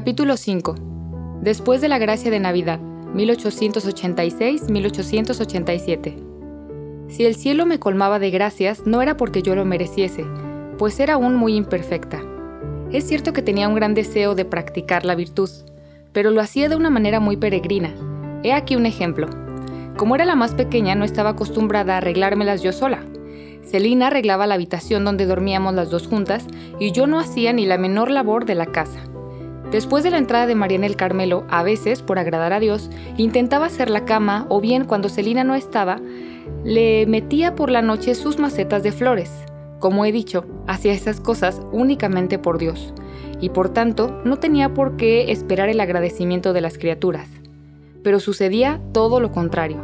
Capítulo 5. Después de la gracia de Navidad, 1886-1887. Si el cielo me colmaba de gracias, no era porque yo lo mereciese, pues era aún muy imperfecta. Es cierto que tenía un gran deseo de practicar la virtud, pero lo hacía de una manera muy peregrina. He aquí un ejemplo. Como era la más pequeña, no estaba acostumbrada a arreglármelas yo sola. Celina arreglaba la habitación donde dormíamos las dos juntas y yo no hacía ni la menor labor de la casa. Después de la entrada de María en el Carmelo, a veces, por agradar a Dios, intentaba hacer la cama o bien cuando Celina no estaba, le metía por la noche sus macetas de flores. Como he dicho, hacía esas cosas únicamente por Dios, y por tanto no tenía por qué esperar el agradecimiento de las criaturas. Pero sucedía todo lo contrario.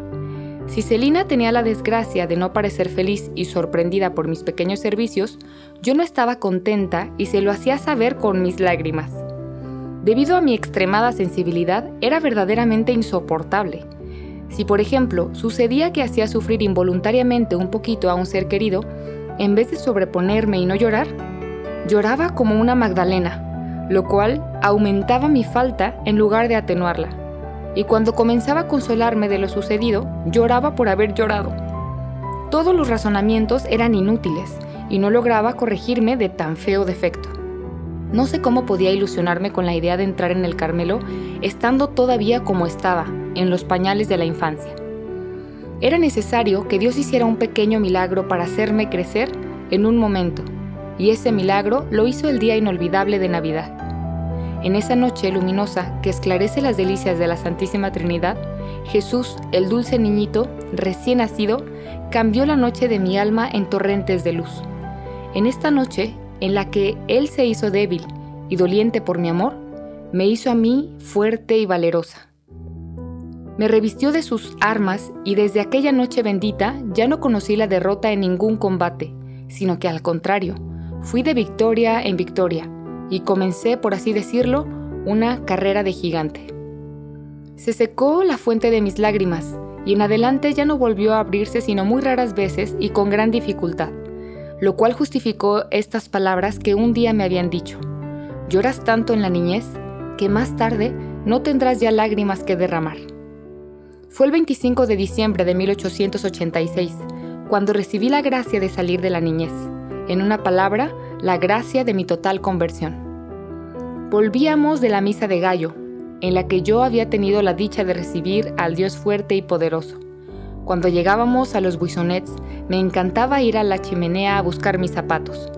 Si Celina tenía la desgracia de no parecer feliz y sorprendida por mis pequeños servicios, yo no estaba contenta y se lo hacía saber con mis lágrimas. Debido a mi extremada sensibilidad, era verdaderamente insoportable. Si, por ejemplo, sucedía que hacía sufrir involuntariamente un poquito a un ser querido, en vez de sobreponerme y no llorar, lloraba como una Magdalena, lo cual aumentaba mi falta en lugar de atenuarla. Y cuando comenzaba a consolarme de lo sucedido, lloraba por haber llorado. Todos los razonamientos eran inútiles y no lograba corregirme de tan feo defecto. No sé cómo podía ilusionarme con la idea de entrar en el Carmelo estando todavía como estaba, en los pañales de la infancia. Era necesario que Dios hiciera un pequeño milagro para hacerme crecer en un momento, y ese milagro lo hizo el día inolvidable de Navidad. En esa noche luminosa que esclarece las delicias de la Santísima Trinidad, Jesús, el dulce niñito, recién nacido, cambió la noche de mi alma en torrentes de luz. En esta noche en la que Él se hizo débil y doliente por mi amor, me hizo a mí fuerte y valerosa. Me revistió de sus armas y desde aquella noche bendita ya no conocí la derrota en ningún combate, sino que al contrario, fui de victoria en victoria y comencé, por así decirlo, una carrera de gigante. Se secó la fuente de mis lágrimas y en adelante ya no volvió a abrirse sino muy raras veces y con gran dificultad lo cual justificó estas palabras que un día me habían dicho. Lloras tanto en la niñez que más tarde no tendrás ya lágrimas que derramar. Fue el 25 de diciembre de 1886, cuando recibí la gracia de salir de la niñez, en una palabra, la gracia de mi total conversión. Volvíamos de la misa de gallo, en la que yo había tenido la dicha de recibir al Dios fuerte y poderoso. Cuando llegábamos a los buissonets, me encantaba ir a la chimenea a buscar mis zapatos.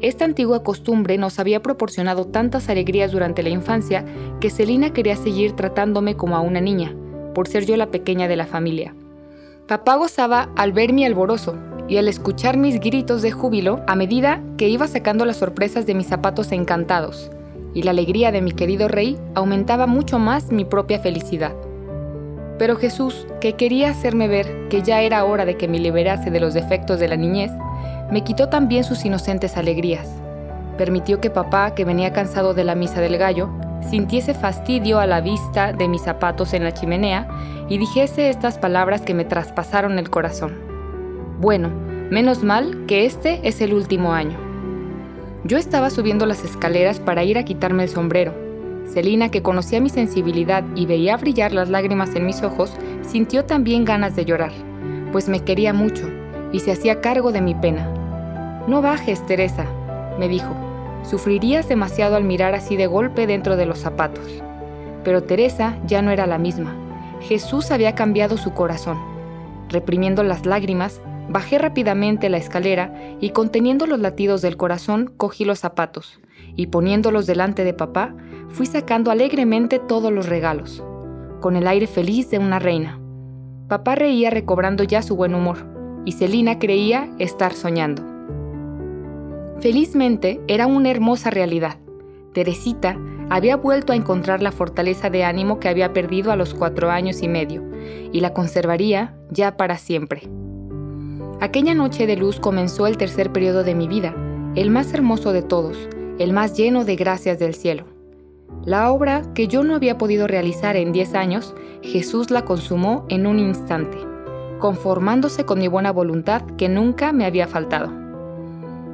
Esta antigua costumbre nos había proporcionado tantas alegrías durante la infancia que Celina quería seguir tratándome como a una niña, por ser yo la pequeña de la familia. Papá gozaba al ver mi alborozo y al escuchar mis gritos de júbilo a medida que iba sacando las sorpresas de mis zapatos encantados, y la alegría de mi querido rey aumentaba mucho más mi propia felicidad. Pero Jesús, que quería hacerme ver que ya era hora de que me liberase de los defectos de la niñez, me quitó también sus inocentes alegrías. Permitió que papá, que venía cansado de la misa del gallo, sintiese fastidio a la vista de mis zapatos en la chimenea y dijese estas palabras que me traspasaron el corazón. Bueno, menos mal que este es el último año. Yo estaba subiendo las escaleras para ir a quitarme el sombrero Celina, que conocía mi sensibilidad y veía brillar las lágrimas en mis ojos, sintió también ganas de llorar, pues me quería mucho y se hacía cargo de mi pena. No bajes, Teresa, me dijo. Sufrirías demasiado al mirar así de golpe dentro de los zapatos. Pero Teresa ya no era la misma. Jesús había cambiado su corazón. Reprimiendo las lágrimas, bajé rápidamente la escalera y conteniendo los latidos del corazón, cogí los zapatos y poniéndolos delante de papá, fui sacando alegremente todos los regalos, con el aire feliz de una reina. Papá reía recobrando ya su buen humor, y Celina creía estar soñando. Felizmente era una hermosa realidad. Teresita había vuelto a encontrar la fortaleza de ánimo que había perdido a los cuatro años y medio, y la conservaría ya para siempre. Aquella noche de luz comenzó el tercer periodo de mi vida, el más hermoso de todos, el más lleno de gracias del cielo. La obra que yo no había podido realizar en 10 años, Jesús la consumó en un instante, conformándose con mi buena voluntad que nunca me había faltado.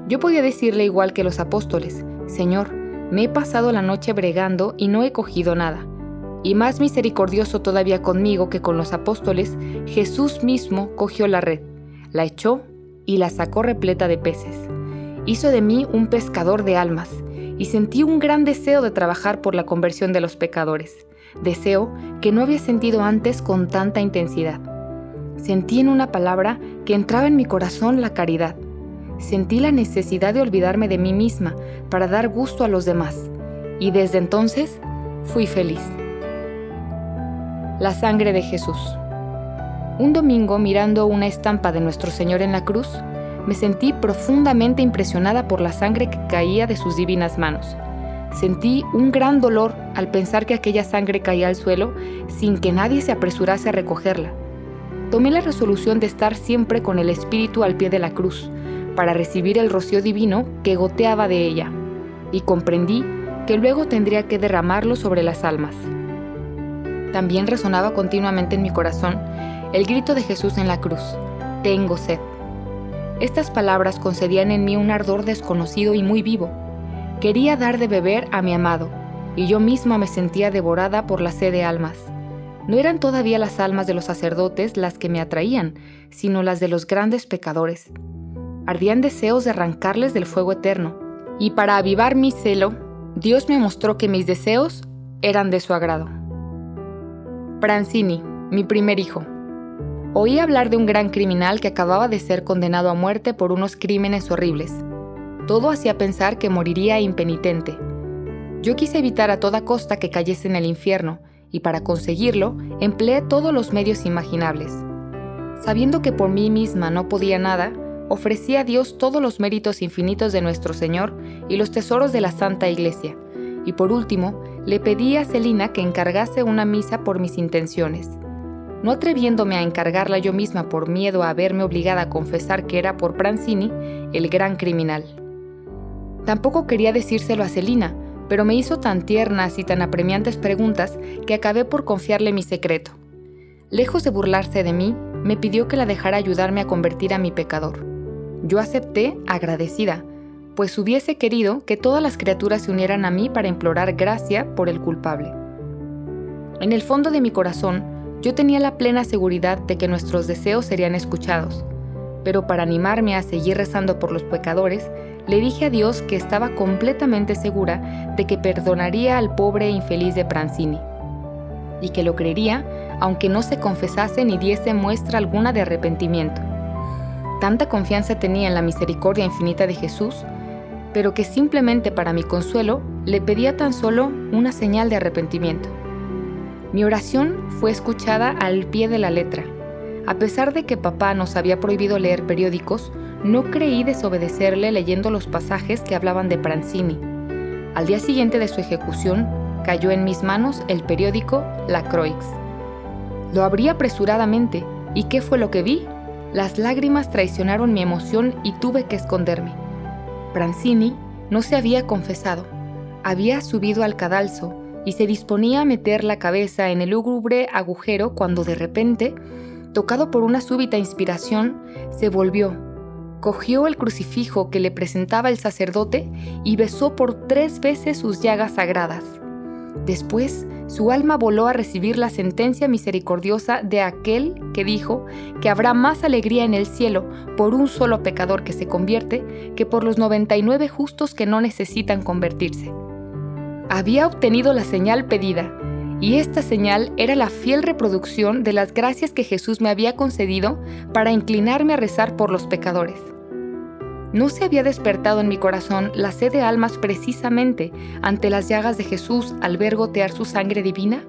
Yo podía decirle igual que los apóstoles, Señor, Me he pasado la noche bregando y no he cogido nada. Y más misericordioso todavía conmigo que con los apóstoles, Jesús mismo cogió la red, la echó y la sacó repleta de peces. Hizo de mí un pescador de almas, y sentí un gran deseo de trabajar por la conversión de los pecadores, deseo que no había sentido antes con tanta intensidad. Sentí en una palabra que entraba en mi corazón la caridad. Sentí la necesidad de olvidarme de mí misma para dar gusto a los demás, y desde entonces fui feliz. La sangre de Jesús. Un domingo, mirando una estampa de Nuestro Señor en la cruz, me sentí profundamente impresionada por la sangre que caía de sus divinas manos. Sentí un gran dolor al pensar que aquella sangre caía al suelo sin que nadie se apresurase a recogerla. Tomé la resolución de estar siempre con el espíritu al pie de la cruz, para recibir el rocío divino que goteaba de ella, y comprendí que luego tendría que derramarlo sobre las almas. También resonaba continuamente en mi corazón el grito de Jesús en la cruz, Tengo sed. Estas palabras concedían en mí un ardor desconocido y muy vivo. Quería dar de beber a mi amado, y yo misma me sentía devorada por la sed de almas. No eran todavía las almas de los sacerdotes las que me atraían, sino las de los grandes pecadores. Ardían deseos de arrancarles del fuego eterno, y para avivar mi celo, Dios me mostró que mis deseos eran de su agrado. Prancini, mi primer hijo. Oí hablar de un gran criminal que acababa de ser condenado a muerte por unos crímenes horribles. Todo hacía pensar que moriría impenitente. Yo quise evitar a toda costa que cayese en el infierno, y para conseguirlo empleé todos los medios imaginables. Sabiendo que por mí misma no podía nada, ofrecí a Dios todos los méritos infinitos de nuestro Señor y los tesoros de la Santa Iglesia, y por último, le pedí a Celina que encargase una misa por mis intenciones no atreviéndome a encargarla yo misma por miedo a verme obligada a confesar que era por Pranzini el gran criminal. Tampoco quería decírselo a Celina, pero me hizo tan tiernas y tan apremiantes preguntas que acabé por confiarle mi secreto. Lejos de burlarse de mí, me pidió que la dejara ayudarme a convertir a mi pecador. Yo acepté agradecida, pues hubiese querido que todas las criaturas se unieran a mí para implorar gracia por el culpable. En el fondo de mi corazón, yo tenía la plena seguridad de que nuestros deseos serían escuchados, pero para animarme a seguir rezando por los pecadores, le dije a Dios que estaba completamente segura de que perdonaría al pobre e infeliz de Prancini, y que lo creería aunque no se confesase ni diese muestra alguna de arrepentimiento. Tanta confianza tenía en la misericordia infinita de Jesús, pero que simplemente para mi consuelo le pedía tan solo una señal de arrepentimiento. Mi oración fue escuchada al pie de la letra. A pesar de que papá nos había prohibido leer periódicos, no creí desobedecerle leyendo los pasajes que hablaban de Pranzini. Al día siguiente de su ejecución, cayó en mis manos el periódico La Croix. Lo abrí apresuradamente, ¿y qué fue lo que vi? Las lágrimas traicionaron mi emoción y tuve que esconderme. Pranzini no se había confesado. Había subido al cadalso y se disponía a meter la cabeza en el lúgubre agujero cuando de repente, tocado por una súbita inspiración, se volvió, cogió el crucifijo que le presentaba el sacerdote y besó por tres veces sus llagas sagradas. Después, su alma voló a recibir la sentencia misericordiosa de aquel que dijo que habrá más alegría en el cielo por un solo pecador que se convierte que por los 99 justos que no necesitan convertirse. Había obtenido la señal pedida, y esta señal era la fiel reproducción de las gracias que Jesús me había concedido para inclinarme a rezar por los pecadores. ¿No se había despertado en mi corazón la sed de almas precisamente ante las llagas de Jesús al ver gotear su sangre divina?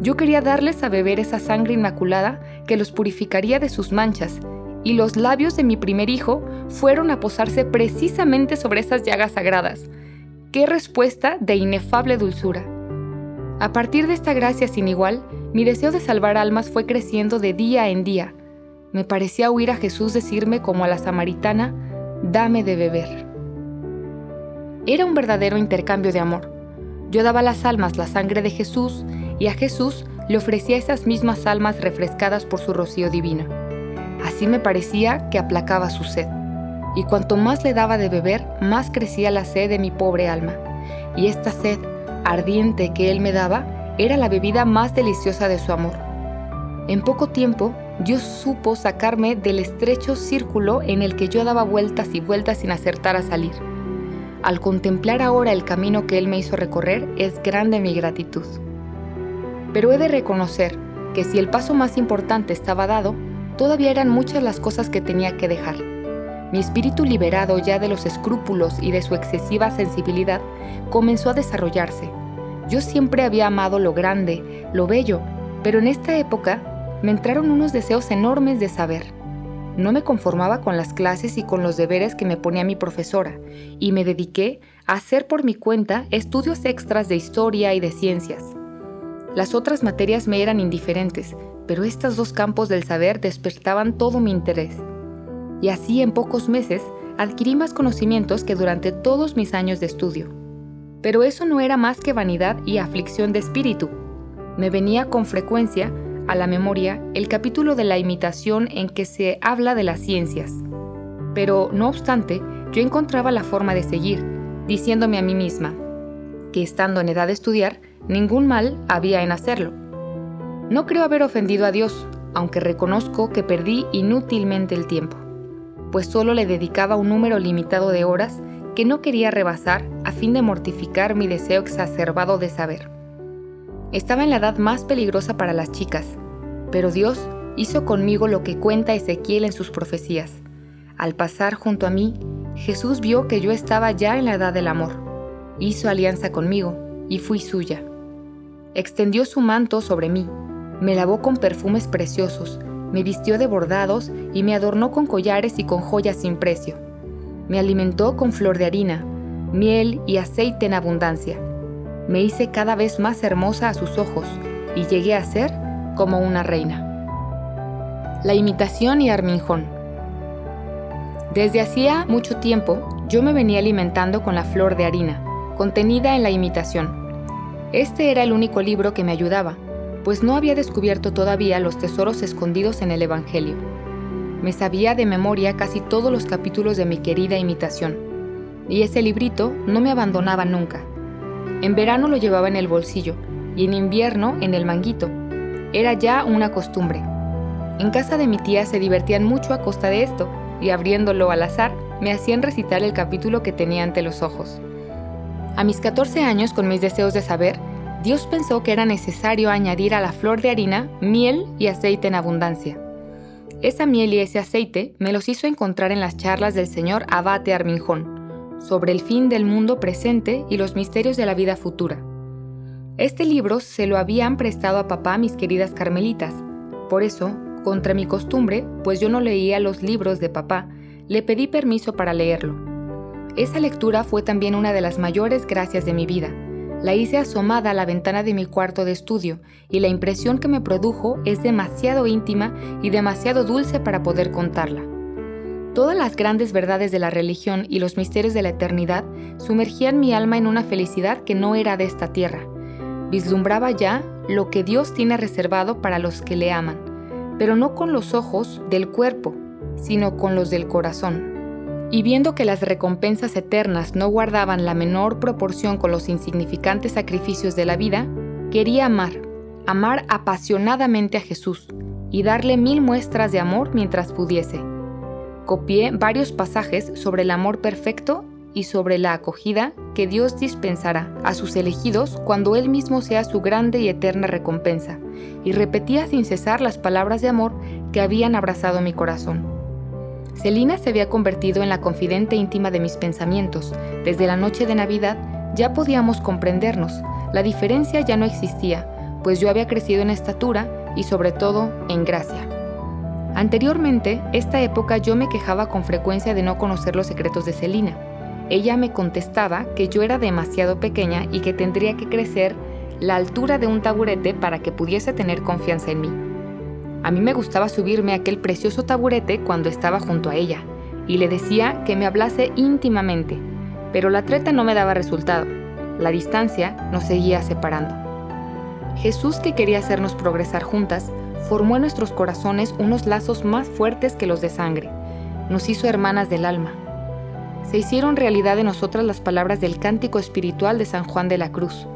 Yo quería darles a beber esa sangre inmaculada que los purificaría de sus manchas, y los labios de mi primer hijo fueron a posarse precisamente sobre esas llagas sagradas, qué respuesta de inefable dulzura. A partir de esta gracia sin igual, mi deseo de salvar almas fue creciendo de día en día. Me parecía oír a Jesús decirme como a la samaritana, dame de beber. Era un verdadero intercambio de amor. Yo daba a las almas la sangre de Jesús y a Jesús le ofrecía esas mismas almas refrescadas por su rocío divino. Así me parecía que aplacaba su sed y cuanto más le daba de beber, más crecía la sed de mi pobre alma, y esta sed ardiente que Él me daba era la bebida más deliciosa de su amor. En poco tiempo, Dios supo sacarme del estrecho círculo en el que yo daba vueltas y vueltas sin acertar a salir. Al contemplar ahora el camino que Él me hizo recorrer, es grande mi gratitud. Pero he de reconocer que si el paso más importante estaba dado, todavía eran muchas las cosas que tenía que dejar. Mi espíritu liberado ya de los escrúpulos y de su excesiva sensibilidad comenzó a desarrollarse. Yo siempre había amado lo grande, lo bello, pero en esta época me entraron unos deseos enormes de saber. No me conformaba con las clases y con los deberes que me ponía mi profesora, y me dediqué a hacer por mi cuenta estudios extras de historia y de ciencias. Las otras materias me eran indiferentes, pero estos dos campos del saber despertaban todo mi interés. Y así en pocos meses adquirí más conocimientos que durante todos mis años de estudio. Pero eso no era más que vanidad y aflicción de espíritu. Me venía con frecuencia a la memoria el capítulo de la imitación en que se habla de las ciencias. Pero, no obstante, yo encontraba la forma de seguir, diciéndome a mí misma que estando en edad de estudiar, ningún mal había en hacerlo. No creo haber ofendido a Dios, aunque reconozco que perdí inútilmente el tiempo, pues solo le dedicaba un número limitado de horas que no quería rebasar a fin de mortificar mi deseo exacerbado de saber. Estaba en la edad más peligrosa para las chicas, pero Dios hizo conmigo lo que cuenta Ezequiel en sus profecías. Al pasar junto a mí, Jesús vio que yo estaba ya en la edad del amor. Hizo alianza conmigo y fui suya. Extendió su manto sobre mí, me lavó con perfumes preciosos, me vistió de bordados y me adornó con collares y con joyas sin precio. Me alimentó con flor de harina, miel y aceite en abundancia me hice cada vez más hermosa a sus ojos y llegué a ser como una reina. La imitación y Arminjón. Desde hacía mucho tiempo yo me venía alimentando con la flor de harina, contenida en la imitación. Este era el único libro que me ayudaba, pues no había descubierto todavía los tesoros escondidos en el Evangelio. Me sabía de memoria casi todos los capítulos de mi querida imitación, y ese librito no me abandonaba nunca. En verano lo llevaba en el bolsillo y en invierno en el manguito. Era ya una costumbre. En casa de mi tía se divertían mucho a costa de esto y abriéndolo al azar me hacían recitar el capítulo que tenía ante los ojos. A mis 14 años, con mis deseos de saber, Dios pensó que era necesario añadir a la flor de harina miel y aceite en abundancia. Esa miel y ese aceite me los hizo encontrar en las charlas del señor Abate Arminjón, sobre el fin del mundo presente y los misterios de la vida futura. Este libro se lo habían prestado a papá mis queridas carmelitas. Por eso, contra mi costumbre, pues yo no leía los libros de papá, le pedí permiso para leerlo. Esa lectura fue también una de las mayores gracias de mi vida. La hice asomada a la ventana de mi cuarto de estudio y la impresión que me produjo es demasiado íntima y demasiado dulce para poder contarla. Todas las grandes verdades de la religión y los misterios de la eternidad sumergían mi alma en una felicidad que no era de esta tierra. Vislumbraba ya lo que Dios tiene reservado para los que le aman, pero no con los ojos del cuerpo, sino con los del corazón. Y viendo que las recompensas eternas no guardaban la menor proporción con los insignificantes sacrificios de la vida, quería amar, amar apasionadamente a Jesús y darle mil muestras de amor mientras pudiese copié varios pasajes sobre el amor perfecto y sobre la acogida que Dios dispensará a sus elegidos cuando Él mismo sea su grande y eterna recompensa, y repetía sin cesar las palabras de amor que habían abrazado mi corazón. Celina se había convertido en la confidente íntima de mis pensamientos. Desde la noche de Navidad ya podíamos comprendernos, la diferencia ya no existía, pues yo había crecido en estatura y sobre todo en gracia. Anteriormente, esta época yo me quejaba con frecuencia de no conocer los secretos de Celina. Ella me contestaba que yo era demasiado pequeña y que tendría que crecer la altura de un taburete para que pudiese tener confianza en mí. A mí me gustaba subirme a aquel precioso taburete cuando estaba junto a ella, y le decía que me hablase íntimamente, pero la treta no me daba resultado. La distancia nos seguía separando. Jesús, que quería hacernos progresar juntas, formó en nuestros corazones unos lazos más fuertes que los de sangre. Nos hizo hermanas del alma. se hicieron realidad en nosotras las palabras del cántico espiritual de San Juan de la Cruz,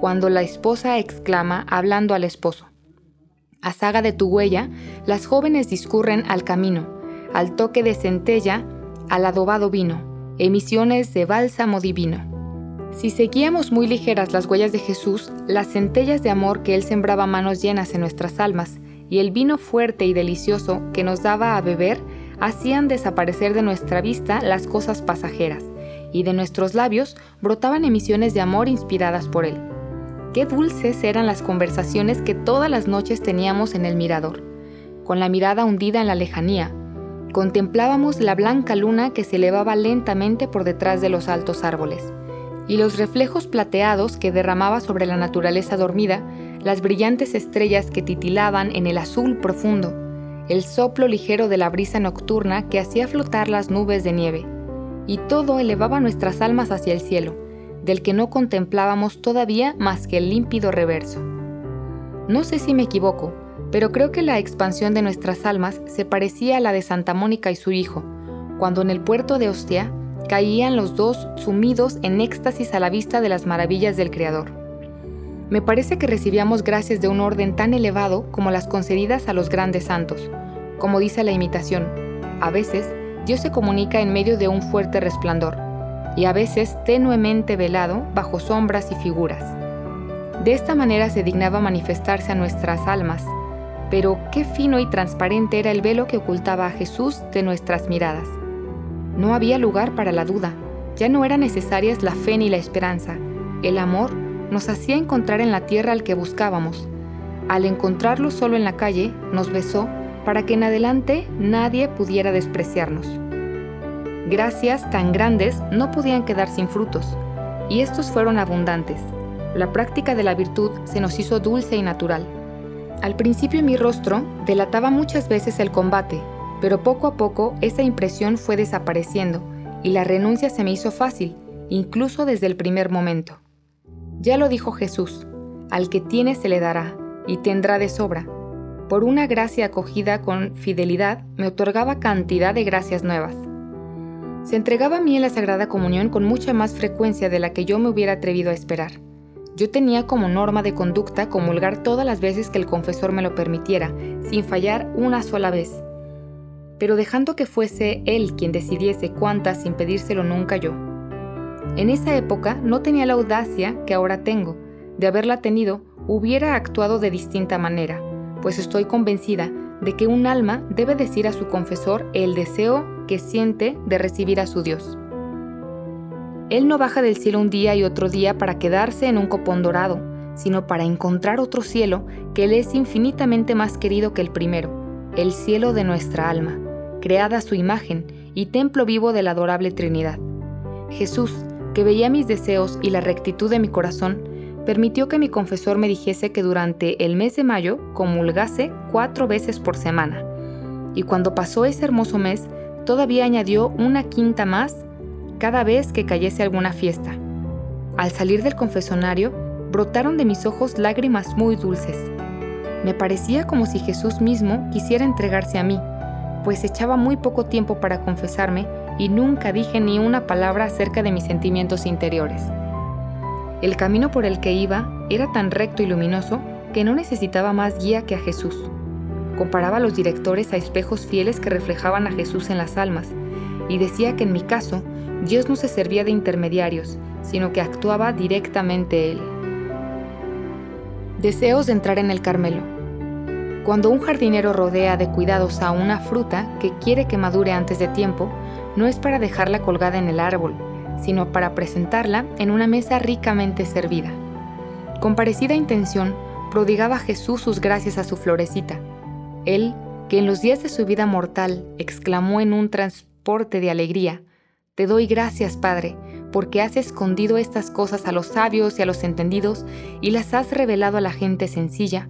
cuando la esposa exclama hablando al esposo. A saga de tu huella, las jóvenes discurren al camino, al toque de centella, al adobado vino, emisiones de bálsamo divino. Si seguíamos muy ligeras las huellas de Jesús, las centellas de amor que Él sembraba manos llenas en nuestras almas y el vino fuerte y delicioso que nos daba a beber hacían desaparecer de nuestra vista las cosas pasajeras, y de nuestros labios brotaban emisiones de amor inspiradas por él. Qué dulces eran las conversaciones que todas las noches teníamos en el mirador. Con la mirada hundida en la lejanía, contemplábamos la blanca luna que se elevaba lentamente por detrás de los altos árboles, y los reflejos plateados que derramaba sobre la naturaleza dormida, las brillantes estrellas que titilaban en el azul profundo, el soplo ligero de la brisa nocturna que hacía flotar las nubes de nieve, y todo elevaba nuestras almas hacia el cielo, del que no contemplábamos todavía más que el límpido reverso. No sé si me equivoco, pero creo que la expansión de nuestras almas se parecía a la de Santa Mónica y su hijo, cuando en el puerto de Ostia caían los dos sumidos en éxtasis a la vista de las maravillas del Creador. Me parece que recibíamos gracias de un orden tan elevado como las concedidas a los grandes santos. Como dice la imitación, a veces Dios se comunica en medio de un fuerte resplandor y a veces tenuemente velado bajo sombras y figuras. De esta manera se dignaba manifestarse a nuestras almas, pero qué fino y transparente era el velo que ocultaba a Jesús de nuestras miradas. No había lugar para la duda, ya no eran necesarias la fe ni la esperanza, el amor nos hacía encontrar en la tierra al que buscábamos. Al encontrarlo solo en la calle, nos besó para que en adelante nadie pudiera despreciarnos. Gracias tan grandes no podían quedar sin frutos, y estos fueron abundantes. La práctica de la virtud se nos hizo dulce y natural. Al principio mi rostro delataba muchas veces el combate, pero poco a poco esa impresión fue desapareciendo y la renuncia se me hizo fácil, incluso desde el primer momento. Ya lo dijo Jesús, al que tiene se le dará, y tendrá de sobra. Por una gracia acogida con fidelidad, me otorgaba cantidad de gracias nuevas. Se entregaba a mí en la Sagrada Comunión con mucha más frecuencia de la que yo me hubiera atrevido a esperar. Yo tenía como norma de conducta comulgar todas las veces que el confesor me lo permitiera, sin fallar una sola vez. Pero dejando que fuese él quien decidiese cuántas sin pedírselo nunca yo. En esa época no tenía la audacia que ahora tengo. De haberla tenido, hubiera actuado de distinta manera, pues estoy convencida de que un alma debe decir a su confesor el deseo que siente de recibir a su Dios. Él no baja del cielo un día y otro día para quedarse en un copón dorado, sino para encontrar otro cielo que le es infinitamente más querido que el primero, el cielo de nuestra alma, creada a su imagen y templo vivo de la adorable Trinidad. Jesús, que veía mis deseos y la rectitud de mi corazón, permitió que mi confesor me dijese que durante el mes de mayo comulgase cuatro veces por semana. Y cuando pasó ese hermoso mes, todavía añadió una quinta más cada vez que cayese alguna fiesta. Al salir del confesonario, brotaron de mis ojos lágrimas muy dulces. Me parecía como si Jesús mismo quisiera entregarse a mí, pues echaba muy poco tiempo para confesarme y nunca dije ni una palabra acerca de mis sentimientos interiores. El camino por el que iba era tan recto y luminoso que no necesitaba más guía que a Jesús. Comparaba a los directores a espejos fieles que reflejaban a Jesús en las almas, y decía que en mi caso Dios no se servía de intermediarios, sino que actuaba directamente Él. Deseos de entrar en el Carmelo. Cuando un jardinero rodea de cuidados a una fruta que quiere que madure antes de tiempo, no es para dejarla colgada en el árbol, sino para presentarla en una mesa ricamente servida. Con parecida intención, prodigaba Jesús sus gracias a su florecita. Él, que en los días de su vida mortal exclamó en un transporte de alegría, Te doy gracias, Padre, porque has escondido estas cosas a los sabios y a los entendidos y las has revelado a la gente sencilla,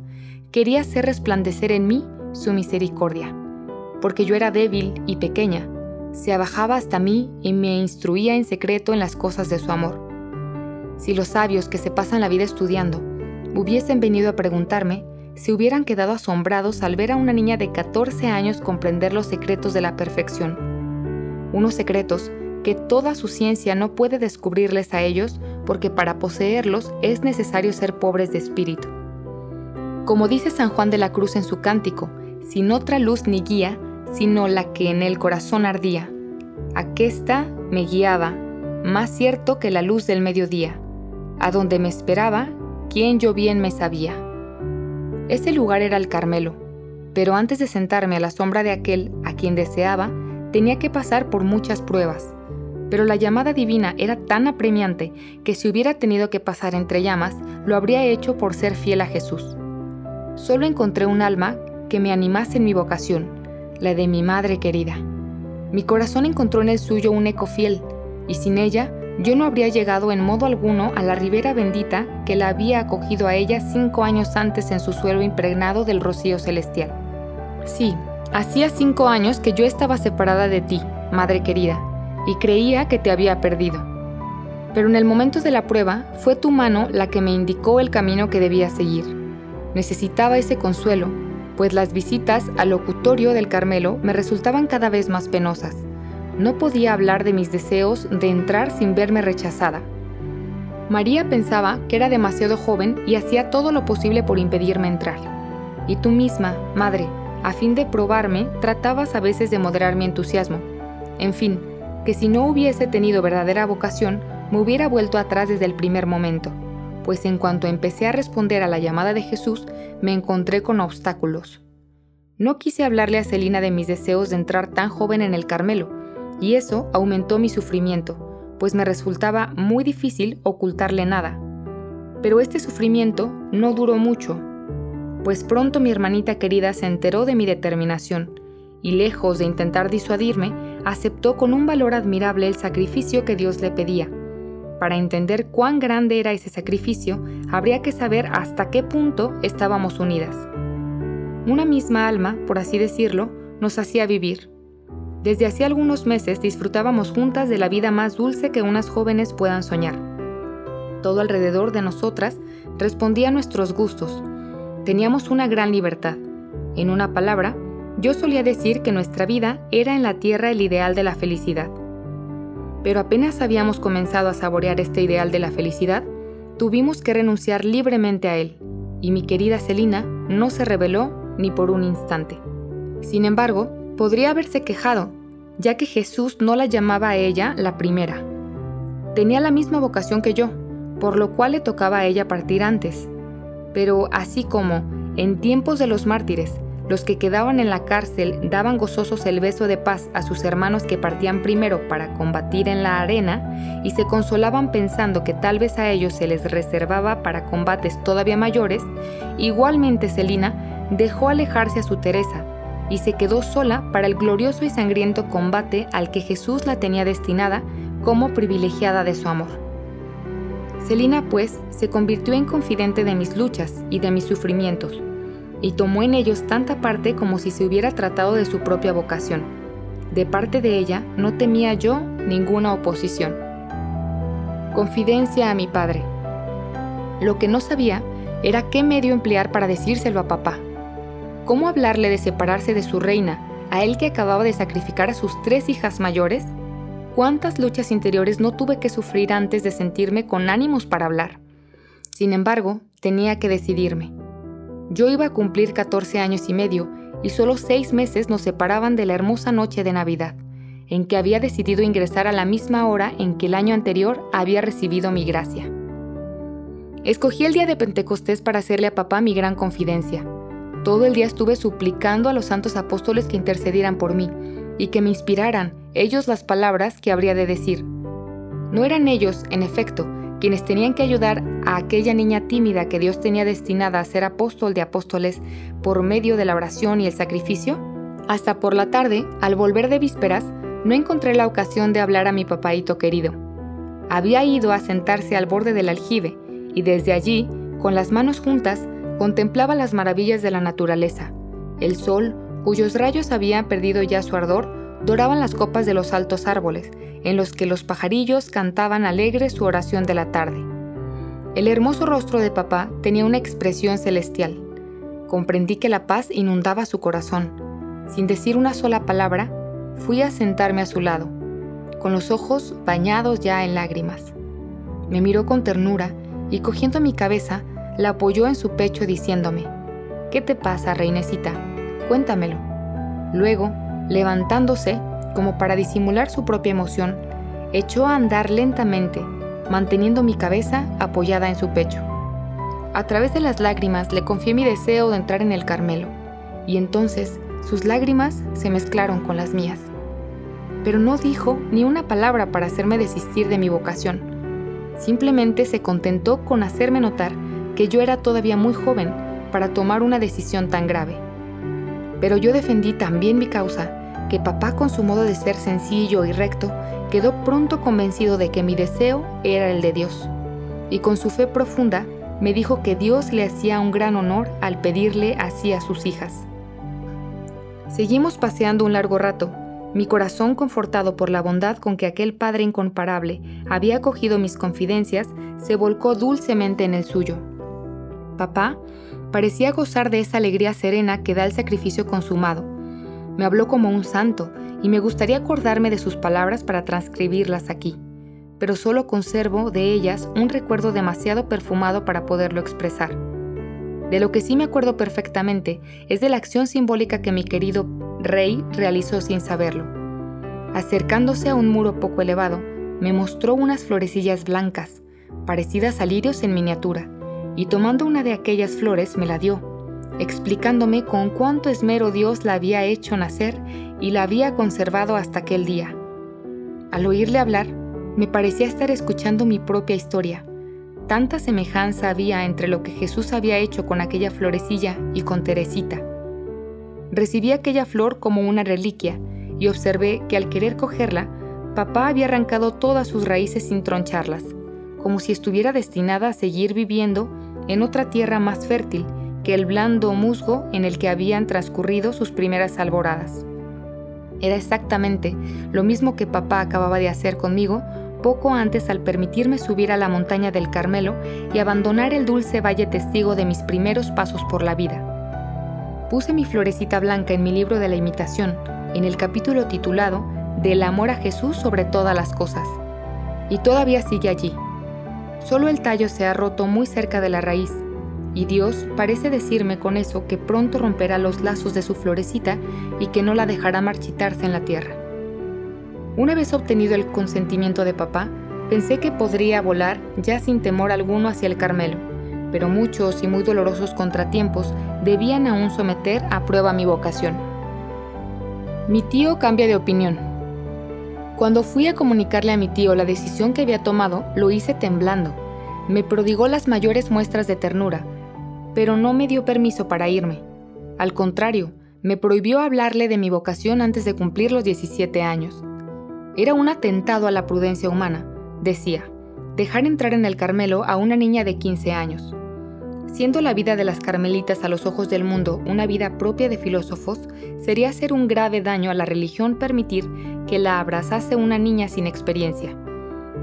quería hacer resplandecer en mí su misericordia, porque yo era débil y pequeña, se abajaba hasta mí y me instruía en secreto en las cosas de su amor. Si los sabios que se pasan la vida estudiando hubiesen venido a preguntarme, se hubieran quedado asombrados al ver a una niña de 14 años comprender los secretos de la perfección. Unos secretos que toda su ciencia no puede descubrirles a ellos porque para poseerlos es necesario ser pobres de espíritu. Como dice San Juan de la Cruz en su cántico, sin otra luz ni guía, sino la que en el corazón ardía. Aquesta me guiaba, más cierto que la luz del mediodía, a donde me esperaba, quien yo bien me sabía. Ese lugar era el Carmelo, pero antes de sentarme a la sombra de aquel a quien deseaba, tenía que pasar por muchas pruebas. Pero la llamada divina era tan apremiante que si hubiera tenido que pasar entre llamas, lo habría hecho por ser fiel a Jesús. Solo encontré un alma que me animase en mi vocación, la de mi madre querida. Mi corazón encontró en el suyo un eco fiel, y sin ella yo no habría llegado en modo alguno a la ribera bendita que la había acogido a ella cinco años antes en su suelo impregnado del rocío celestial. Sí, hacía cinco años que yo estaba separada de ti, madre querida, y creía que te había perdido. Pero en el momento de la prueba fue tu mano la que me indicó el camino que debía seguir. Necesitaba ese consuelo, pues las visitas al locutorio del Carmelo me resultaban cada vez más penosas. No podía hablar de mis deseos de entrar sin verme rechazada. María pensaba que era demasiado joven y hacía todo lo posible por impedirme entrar. Y tú misma, madre, a fin de probarme, tratabas a veces de moderar mi entusiasmo. En fin, que si no hubiese tenido verdadera vocación, me hubiera vuelto atrás desde el primer momento, pues en cuanto empecé a responder a la llamada de Jesús, me encontré con obstáculos. No quise hablarle a Celina de mis deseos de entrar tan joven en el Carmelo, y eso aumentó mi sufrimiento, pues me resultaba muy difícil ocultarle nada. Pero este sufrimiento no duró mucho, pues pronto mi hermanita querida se enteró de mi determinación, y lejos de intentar disuadirme, aceptó con un valor admirable el sacrificio que Dios le pedía. Para entender cuán grande era ese sacrificio, habría que saber hasta qué punto estábamos unidas. Una misma alma, por así decirlo, nos hacía vivir, desde hacía algunos meses disfrutábamos juntas de la vida más dulce que unas jóvenes puedan soñar. Todo alrededor de nosotras respondía a nuestros gustos. Teníamos una gran libertad. En una palabra, yo solía decir que nuestra vida era en la tierra el ideal de la felicidad. Pero apenas habíamos comenzado a saborear este ideal de la felicidad, tuvimos que renunciar libremente a él, y mi querida Celina no se rebeló ni por un instante. Sin embargo, podría haberse quejado, ya que Jesús no la llamaba a ella la primera. Tenía la misma vocación que yo, por lo cual le tocaba a ella partir antes. Pero así como, en tiempos de los mártires, los que quedaban en la cárcel daban gozosos el beso de paz a sus hermanos que partían primero para combatir en la arena y se consolaban pensando que tal vez a ellos se les reservaba para combates todavía mayores, igualmente Celina dejó alejarse a su Teresa y se quedó sola para el glorioso y sangriento combate al que Jesús la tenía destinada como privilegiada de su amor. Celina, pues, se convirtió en confidente de mis luchas y de mis sufrimientos, y tomó en ellos tanta parte como si se hubiera tratado de su propia vocación. De parte de ella no temía yo ninguna oposición. Confidencia a mi padre. Lo que no sabía era qué medio emplear para decírselo a papá. ¿Cómo hablarle de separarse de su reina, a él que acababa de sacrificar a sus tres hijas mayores? ¿Cuántas luchas interiores no tuve que sufrir antes de sentirme con ánimos para hablar? Sin embargo, tenía que decidirme. Yo iba a cumplir 14 años y medio y solo seis meses nos separaban de la hermosa noche de Navidad, en que había decidido ingresar a la misma hora en que el año anterior había recibido mi gracia. Escogí el día de Pentecostés para hacerle a papá mi gran confidencia. Todo el día estuve suplicando a los santos apóstoles que intercedieran por mí y que me inspiraran ellos las palabras que habría de decir. No eran ellos, en efecto, quienes tenían que ayudar a aquella niña tímida que Dios tenía destinada a ser apóstol de apóstoles por medio de la oración y el sacrificio? Hasta por la tarde, al volver de vísperas, no encontré la ocasión de hablar a mi papaito querido. Había ido a sentarse al borde del aljibe y desde allí, con las manos juntas, Contemplaba las maravillas de la naturaleza. El sol, cuyos rayos habían perdido ya su ardor, doraban las copas de los altos árboles, en los que los pajarillos cantaban alegre su oración de la tarde. El hermoso rostro de papá tenía una expresión celestial. Comprendí que la paz inundaba su corazón. Sin decir una sola palabra, fui a sentarme a su lado. con los ojos bañados ya en lágrimas. Me miró con ternura y cogiendo mi cabeza, la apoyó en su pecho diciéndome, ¿Qué te pasa, reinecita? Cuéntamelo. Luego, levantándose, como para disimular su propia emoción, echó a andar lentamente, manteniendo mi cabeza apoyada en su pecho. A través de las lágrimas le confié mi deseo de entrar en el Carmelo, y entonces sus lágrimas se mezclaron con las mías. Pero no dijo ni una palabra para hacerme desistir de mi vocación. Simplemente se contentó con hacerme notar que yo era todavía muy joven para tomar una decisión tan grave. Pero yo defendí también mi causa que papá con su modo de ser sencillo y recto quedó pronto convencido de que mi deseo era el de Dios, y con su fe profunda me dijo que Dios le hacía un gran honor al pedirle así a sus hijas. Seguimos paseando un largo rato, mi corazón confortado por la bondad con que aquel Padre incomparable había acogido mis confidencias, se volcó dulcemente en el suyo. Papá parecía gozar de esa alegría serena que da el sacrificio consumado, me habló como un santo y me gustaría acordarme de sus palabras para transcribirlas aquí, pero solo conservo de ellas un recuerdo demasiado perfumado para poderlo expresar. De lo que sí me acuerdo perfectamente es de la acción simbólica que mi querido rey realizó sin saberlo. Acercándose a un muro poco elevado, me mostró unas florecillas blancas, parecidas a lirios en miniatura, y tomando una de aquellas flores me la dio explicándome con cuánto esmero Dios la había hecho nacer y la había conservado hasta aquel día. Al oírle hablar, me parecía estar escuchando mi propia historia. Tanta semejanza había entre lo que Jesús había hecho con aquella florecilla y con Teresita. Recibí aquella flor como una reliquia y observé que al querer cogerla, papá había arrancado todas sus raíces sin troncharlas, como si estuviera destinada a seguir viviendo en otra tierra más fértil que el blando musgo en el que habían transcurrido sus primeras alboradas. Era exactamente lo mismo que papá acababa de hacer conmigo poco antes al permitirme subir a la montaña del Carmelo y abandonar el dulce valle testigo de mis primeros pasos por la vida. Puse mi florecita blanca en mi libro de la imitación, en el capítulo titulado Del amor a Jesús sobre todas las cosas. Y todavía sigue allí. Solo el tallo se ha roto muy cerca de la raíz, y Dios parece decirme con eso que pronto romperá los lazos de su florecita y que no la dejará marchitarse en la tierra. Una vez obtenido el consentimiento de papá, pensé que podría volar ya sin temor alguno hacia el Carmelo, pero muchos y muy dolorosos contratiempos debían aún someter a prueba mi vocación. Mi tío cambia de opinión. Cuando fui a comunicarle a mi tío la decisión que había tomado, lo hice temblando. Me prodigó las mayores muestras de ternura, pero no me dio permiso para irme. Al contrario, me prohibió hablarle de mi vocación antes de cumplir los 17 años. Era un atentado a la prudencia humana, decía, dejar entrar en el Carmelo a una niña de 15 años. Siendo la vida de las carmelitas a los ojos del mundo una vida propia de filósofos, sería hacer un grave daño a la religión permitir que la abrazase una niña sin experiencia.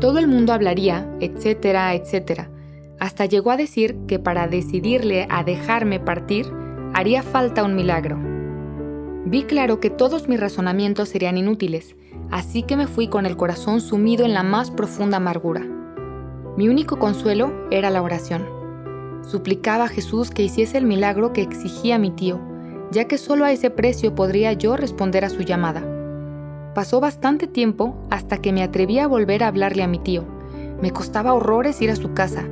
Todo el mundo hablaría, etcétera, etcétera, hasta llegó a decir que para decidirle a dejarme partir haría falta un milagro. Vi claro que todos mis razonamientos serían inútiles, así que me fui con el corazón sumido en la más profunda amargura. Mi único consuelo era la oración. Suplicaba a Jesús que hiciese el milagro que exigía mi tío, ya que solo a ese precio podría yo responder a su llamada. Pasó bastante tiempo hasta que me atreví a volver a hablarle a mi tío. Me costaba horrores ir a su casa,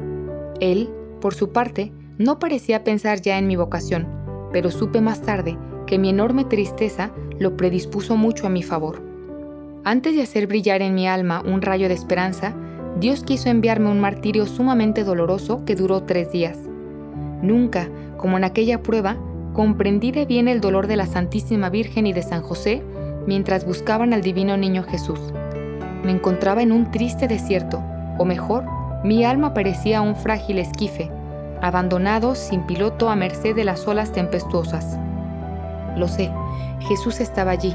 él, por su parte, no parecía pensar ya en mi vocación, pero supe más tarde que mi enorme tristeza lo predispuso mucho a mi favor. Antes de hacer brillar en mi alma un rayo de esperanza, Dios quiso enviarme un martirio sumamente doloroso que duró tres días. Nunca, como en aquella prueba, comprendí de bien el dolor de la Santísima Virgen y de San José mientras buscaban al divino niño Jesús. Me encontraba en un triste desierto, o mejor, mi alma parecía un frágil esquife, abandonado sin piloto a merced de las olas tempestuosas. Lo sé, Jesús estaba allí,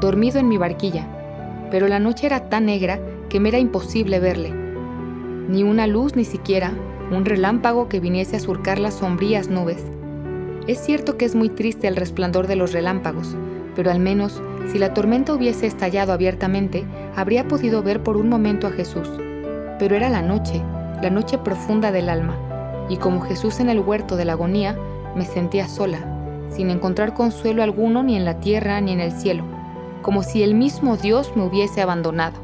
dormido en mi barquilla, pero la noche era tan negra que me era imposible verle. Ni una luz ni siquiera un relámpago que viniese a surcar las sombrías nubes. Es cierto que es muy triste el resplandor de los relámpagos, pero al menos si la tormenta hubiese estallado abiertamente, habría podido ver por un momento a Jesús, pero era la noche, la noche profunda del alma, y como Jesús en el huerto de la agonía, me sentía sola, sin encontrar consuelo alguno ni en la tierra ni en el cielo, como si el mismo Dios me hubiese abandonado.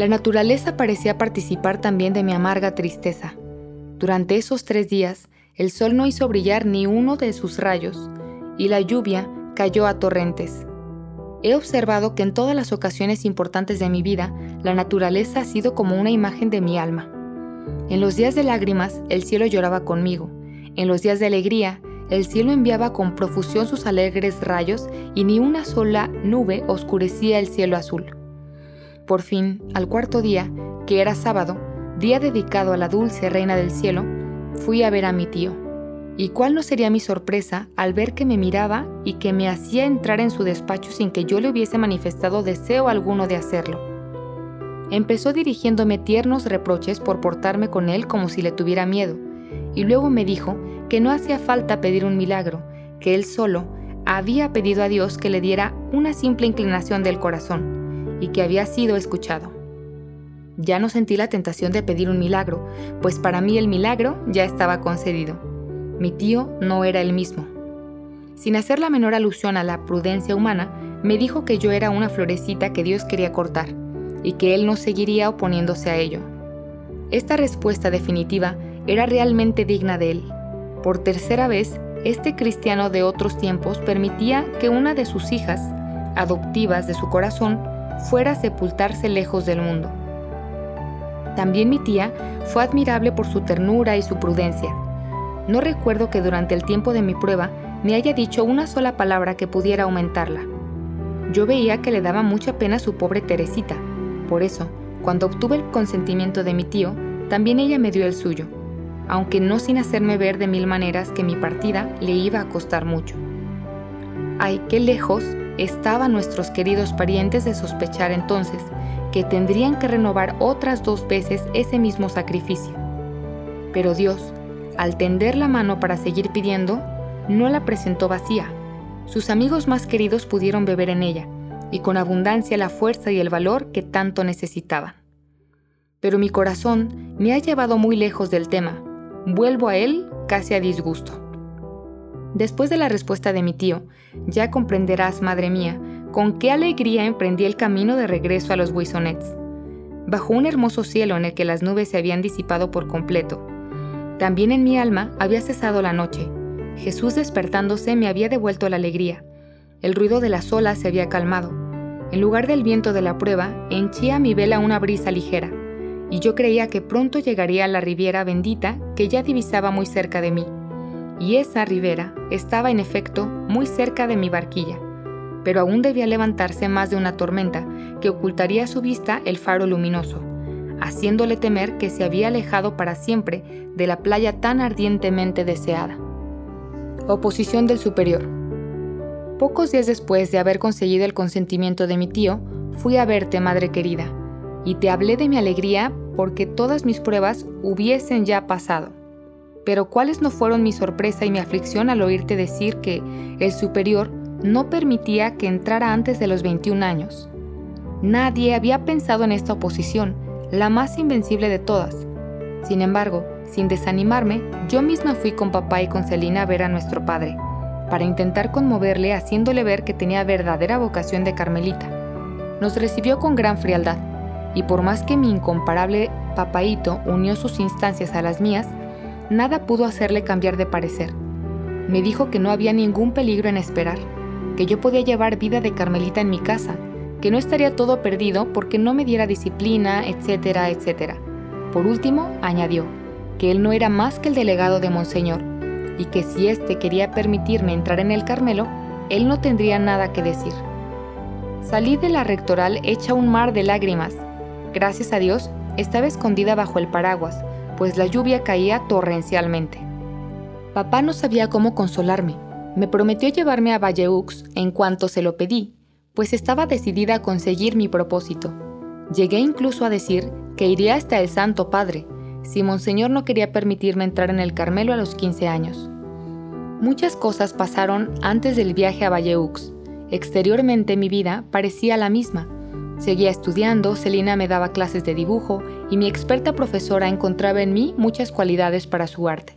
La naturaleza parecía participar también de mi amarga tristeza. Durante esos tres días, el sol no hizo brillar ni uno de sus rayos, y la lluvia cayó a torrentes. He observado que en todas las ocasiones importantes de mi vida, la naturaleza ha sido como una imagen de mi alma. En los días de lágrimas, el cielo lloraba conmigo. En los días de alegría, el cielo enviaba con profusión sus alegres rayos y ni una sola nube oscurecía el cielo azul. Por fin, al cuarto día, que era sábado, día dedicado a la dulce reina del cielo, fui a ver a mi tío. ¿Y cuál no sería mi sorpresa al ver que me miraba y que me hacía entrar en su despacho sin que yo le hubiese manifestado deseo alguno de hacerlo? Empezó dirigiéndome tiernos reproches por portarme con él como si le tuviera miedo, y luego me dijo que no hacía falta pedir un milagro, que él solo había pedido a Dios que le diera una simple inclinación del corazón, y que había sido escuchado. Ya no sentí la tentación de pedir un milagro, pues para mí el milagro ya estaba concedido. Mi tío no era el mismo. Sin hacer la menor alusión a la prudencia humana, me dijo que yo era una florecita que Dios quería cortar y que él no seguiría oponiéndose a ello. Esta respuesta definitiva era realmente digna de él. Por tercera vez, este cristiano de otros tiempos permitía que una de sus hijas, adoptivas de su corazón, fuera a sepultarse lejos del mundo. También mi tía fue admirable por su ternura y su prudencia, no recuerdo que durante el tiempo de mi prueba me haya dicho una sola palabra que pudiera aumentarla. Yo veía que le daba mucha pena su pobre Teresita. Por eso, cuando obtuve el consentimiento de mi tío, también ella me dio el suyo, aunque no sin hacerme ver de mil maneras que mi partida le iba a costar mucho. Ay, qué lejos estaban nuestros queridos parientes de sospechar entonces que tendrían que renovar otras dos veces ese mismo sacrificio. Pero Dios, al tender la mano para seguir pidiendo, no la presentó vacía. Sus amigos más queridos pudieron beber en ella, y con abundancia la fuerza y el valor que tanto necesitaban. Pero mi corazón me ha llevado muy lejos del tema. Vuelvo a él casi a disgusto. Después de la respuesta de mi tío, ya comprenderás, madre mía, con qué alegría emprendí el camino de regreso a los Buissonets. Bajo un hermoso cielo en el que las nubes se habían disipado por completo, también en mi alma había cesado la noche. Jesús despertándose me había devuelto la alegría. El ruido de las olas se había calmado. En lugar del viento de la prueba, henchía mi vela una brisa ligera, y yo creía que pronto llegaría a la riviera bendita que ya divisaba muy cerca de mí. Y esa ribera estaba en efecto muy cerca de mi barquilla, pero aún debía levantarse más de una tormenta que ocultaría a su vista el faro luminoso haciéndole temer que se había alejado para siempre de la playa tan ardientemente deseada. Oposición del superior. Pocos días después de haber conseguido el consentimiento de mi tío, fui a verte, madre querida, y te hablé de mi alegría porque todas mis pruebas hubiesen ya pasado. Pero cuáles no fueron mi sorpresa y mi aflicción al oírte decir que el superior no permitía que entrara antes de los 21 años. Nadie había pensado en esta oposición, la más invencible de todas. Sin embargo, sin desanimarme, yo misma fui con papá y con Celina a ver a nuestro padre, para intentar conmoverle haciéndole ver que tenía verdadera vocación de carmelita. Nos recibió con gran frialdad, y por más que mi incomparable papaíto unió sus instancias a las mías, nada pudo hacerle cambiar de parecer. Me dijo que no había ningún peligro en esperar, que yo podía llevar vida de carmelita en mi casa que no estaría todo perdido porque no me diera disciplina, etcétera, etcétera. Por último, añadió que él no era más que el delegado de Monseñor y que si éste quería permitirme entrar en el Carmelo, él no tendría nada que decir. Salí de la rectoral hecha un mar de lágrimas. Gracias a Dios, estaba escondida bajo el paraguas, pues la lluvia caía torrencialmente. Papá no sabía cómo consolarme. Me prometió llevarme a Valleux en cuanto se lo pedí, pues estaba decidida a conseguir mi propósito. Llegué incluso a decir que iría hasta el Santo Padre, si Monseñor no quería permitirme entrar en el Carmelo a los 15 años. Muchas cosas pasaron antes del viaje a Valleux. Exteriormente mi vida parecía la misma, Seguía estudiando, Celina me daba clases de dibujo y mi experta profesora encontraba en mí muchas cualidades para su arte.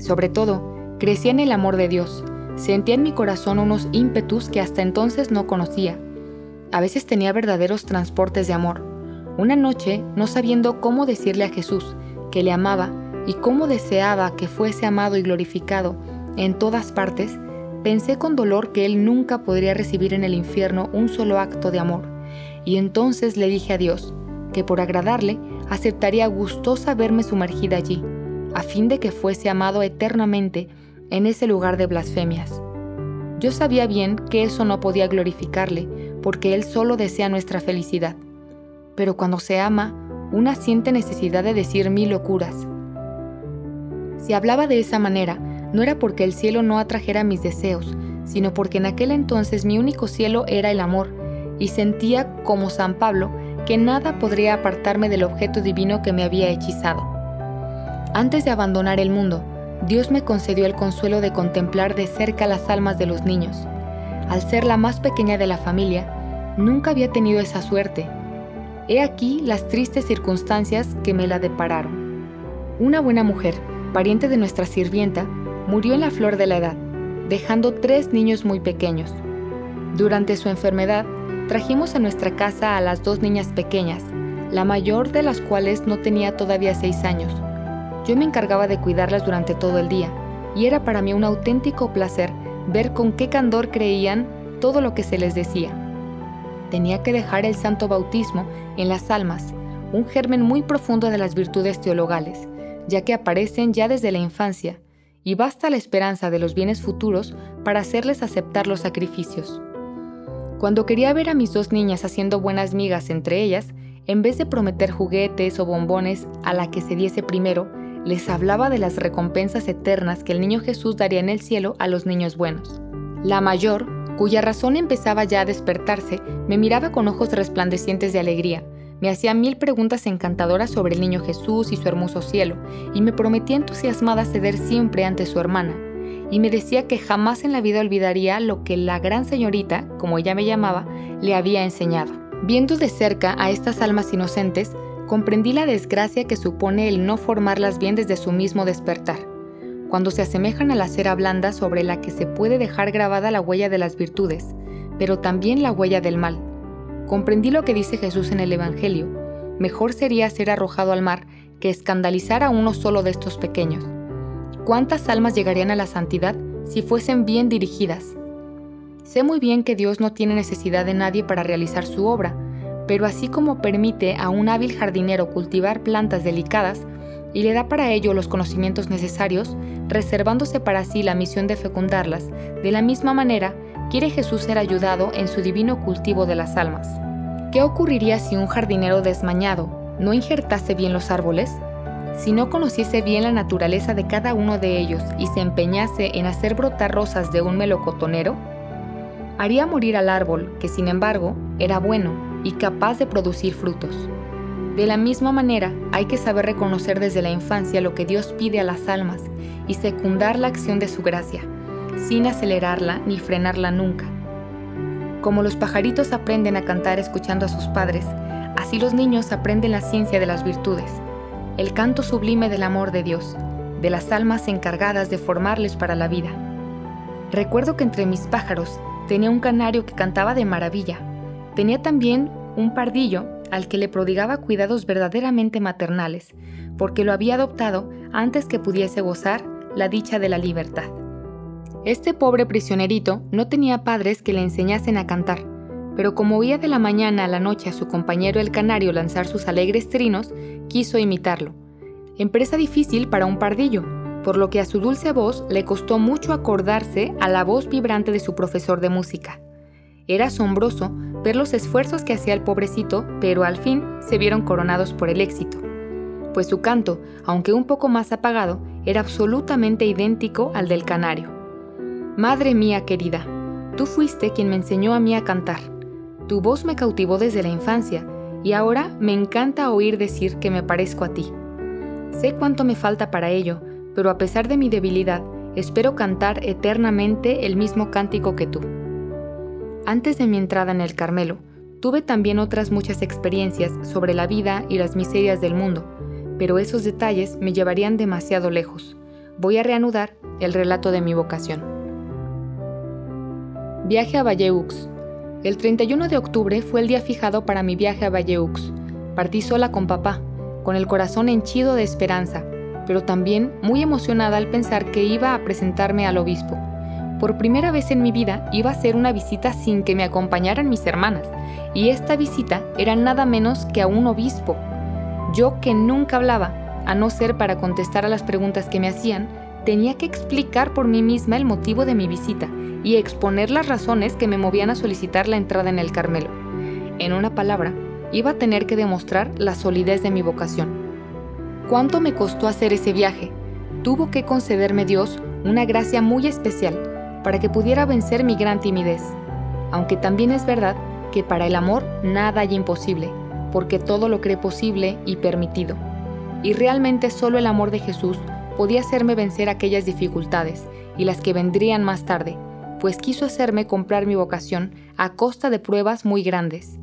Sobre todo, crecía en el amor de Dios, sentía en mi corazón unos ímpetus que hasta entonces no conocía. A veces tenía verdaderos transportes de amor. Una noche, no sabiendo cómo decirle a Jesús que le amaba y cómo deseaba que fuese amado y glorificado en todas partes, pensé con dolor que él nunca podría recibir en el infierno un solo acto de amor y entonces le dije a Dios que por agradarle aceptaría gustosa verme sumergida allí, a fin de que fuese amado eternamente en ese lugar de blasfemias. Yo sabía bien que eso no podía glorificarle, porque Él solo desea nuestra felicidad. Pero cuando se ama, una siente necesidad de decir mil locuras. Si hablaba de esa manera, no era porque el cielo no atrajera mis deseos, sino porque en aquel entonces mi único cielo era el amor, y sentía, como San Pablo, que nada podría apartarme del objeto divino que me había hechizado. Antes de abandonar el mundo, Dios me concedió el consuelo de contemplar de cerca las almas de los niños. Al ser la más pequeña de la familia, nunca había tenido esa suerte. He aquí las tristes circunstancias que me la depararon. Una buena mujer, pariente de nuestra sirvienta, murió en la flor de la edad, dejando tres niños muy pequeños. Durante su enfermedad, Trajimos a nuestra casa a las dos niñas pequeñas, la mayor de las cuales no tenía todavía seis años. Yo me encargaba de cuidarlas durante todo el día, y era para mí un auténtico placer ver con qué candor creían todo lo que se les decía. Tenía que dejar el santo bautismo en las almas, un germen muy profundo de las virtudes teologales, ya que aparecen ya desde la infancia, y basta la esperanza de los bienes futuros para hacerles aceptar los sacrificios. Cuando quería ver a mis dos niñas haciendo buenas migas entre ellas, en vez de prometer juguetes o bombones a la que se diese primero, les hablaba de las recompensas eternas que el niño Jesús daría en el cielo a los niños buenos. La mayor, cuya razón empezaba ya a despertarse, me miraba con ojos resplandecientes de alegría, me hacía mil preguntas encantadoras sobre el niño Jesús y su hermoso cielo, y me prometía entusiasmada ceder siempre ante su hermana, y me decía que jamás en la vida olvidaría lo que la gran señorita, como ella me llamaba, le había enseñado. Viendo de cerca a estas almas inocentes, comprendí la desgracia que supone el no formarlas bien desde su mismo despertar, cuando se asemejan a la cera blanda sobre la que se puede dejar grabada la huella de las virtudes, pero también la huella del mal. Comprendí lo que dice Jesús en el Evangelio, mejor sería ser arrojado al mar que escandalizar a uno solo de estos pequeños. ¿Cuántas almas llegarían a la santidad si fuesen bien dirigidas? Sé muy bien que Dios no tiene necesidad de nadie para realizar su obra, pero así como permite a un hábil jardinero cultivar plantas delicadas y le da para ello los conocimientos necesarios, reservándose para sí la misión de fecundarlas, de la misma manera quiere Jesús ser ayudado en su divino cultivo de las almas. ¿Qué ocurriría si un jardinero desmañado no injertase bien los árboles? Si no conociese bien la naturaleza de cada uno de ellos y se empeñase en hacer brotar rosas de un melocotonero, haría morir al árbol, que sin embargo era bueno y capaz de producir frutos. De la misma manera, hay que saber reconocer desde la infancia lo que Dios pide a las almas y secundar la acción de su gracia, sin acelerarla ni frenarla nunca. Como los pajaritos aprenden a cantar escuchando a sus padres, así los niños aprenden la ciencia de las virtudes el canto sublime del amor de Dios, de las almas encargadas de formarles para la vida. Recuerdo que entre mis pájaros tenía un canario que cantaba de maravilla. Tenía también un pardillo al que le prodigaba cuidados verdaderamente maternales, porque lo había adoptado antes que pudiese gozar la dicha de la libertad. Este pobre prisionerito no tenía padres que le enseñasen a cantar, pero como oía de la mañana a la noche a su compañero el canario lanzar sus alegres trinos, quiso imitarlo. Empresa difícil para un pardillo, por lo que a su dulce voz le costó mucho acordarse a la voz vibrante de su profesor de música. Era asombroso ver los esfuerzos que hacía el pobrecito, pero al fin se vieron coronados por el éxito, pues su canto, aunque un poco más apagado, era absolutamente idéntico al del canario. Madre mía querida, tú fuiste quien me enseñó a mí a cantar. Tu voz me cautivó desde la infancia y ahora me encanta oír decir que me parezco a ti. Sé cuánto me falta para ello, pero a pesar de mi debilidad, espero cantar eternamente el mismo cántico que tú. Antes de mi entrada en el Carmelo, Tuve también otras muchas experiencias sobre la vida y las miserias del mundo, pero esos detalles me llevarían demasiado lejos. Voy a reanudar el relato de mi vocación. Viaje a Valleux. El 31 de octubre fue el día fijado para mi viaje a Valleux. Partí sola con papá, con el corazón henchido de esperanza, pero también muy emocionada al pensar que iba a presentarme al obispo. Por primera vez en mi vida iba a hacer una visita sin que me acompañaran mis hermanas, y esta visita era nada menos que a un obispo. Yo que nunca hablaba, a no ser para contestar a las preguntas que me hacían, tenía que explicar por mí misma el motivo de mi visita y exponer las razones que me movían a solicitar la entrada en el Carmelo. En una palabra, iba a tener que demostrar la solidez de mi vocación. ¿Cuánto me costó hacer ese viaje? Tuvo que concederme Dios una gracia muy especial para que pudiera vencer mi gran timidez. Aunque también es verdad que para el amor nada hay imposible, porque todo lo cree posible y permitido. Y realmente solo el amor de Jesús podía hacerme vencer aquellas dificultades y las que vendrían más tarde, pues quiso hacerme comprar mi vocación a costa de pruebas muy grandes.